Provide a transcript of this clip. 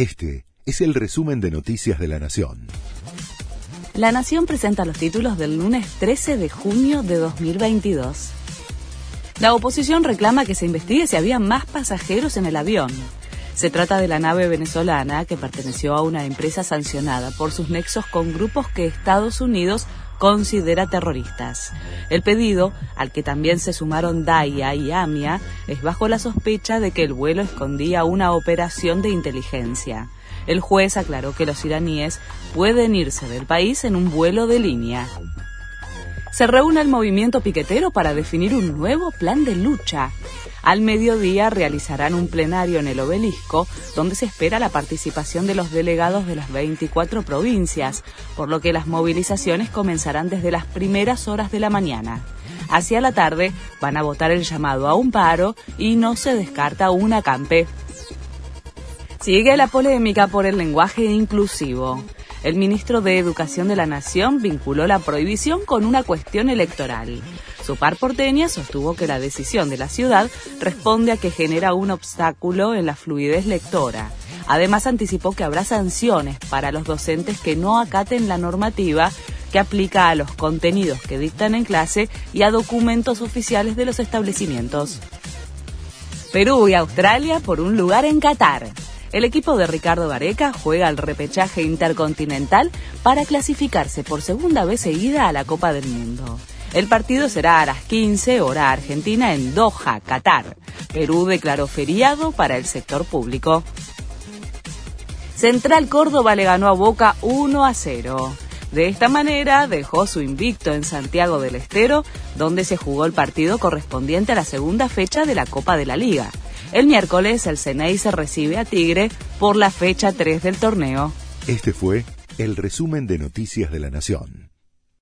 Este es el resumen de Noticias de la Nación. La Nación presenta los títulos del lunes 13 de junio de 2022. La oposición reclama que se investigue si había más pasajeros en el avión. Se trata de la nave venezolana que perteneció a una empresa sancionada por sus nexos con grupos que Estados Unidos considera terroristas. El pedido, al que también se sumaron DAIA y AMIA, es bajo la sospecha de que el vuelo escondía una operación de inteligencia. El juez aclaró que los iraníes pueden irse del país en un vuelo de línea. Se reúne el movimiento piquetero para definir un nuevo plan de lucha. Al mediodía realizarán un plenario en el obelisco donde se espera la participación de los delegados de las 24 provincias, por lo que las movilizaciones comenzarán desde las primeras horas de la mañana. Hacia la tarde van a votar el llamado a un paro y no se descarta un acampe. Sigue la polémica por el lenguaje inclusivo. El ministro de Educación de la Nación vinculó la prohibición con una cuestión electoral. Su par porteña sostuvo que la decisión de la ciudad responde a que genera un obstáculo en la fluidez lectora. Además anticipó que habrá sanciones para los docentes que no acaten la normativa que aplica a los contenidos que dictan en clase y a documentos oficiales de los establecimientos. Perú y Australia por un lugar en Qatar. El equipo de Ricardo Vareca juega el repechaje intercontinental para clasificarse por segunda vez seguida a la Copa del Mundo. El partido será a las 15 hora argentina en Doha, Qatar. Perú declaró feriado para el sector público. Central Córdoba le ganó a Boca 1 a 0. De esta manera dejó su invicto en Santiago del Estero, donde se jugó el partido correspondiente a la segunda fecha de la Copa de la Liga. El miércoles el Ceney se recibe a Tigre por la fecha 3 del torneo. Este fue el resumen de Noticias de la Nación.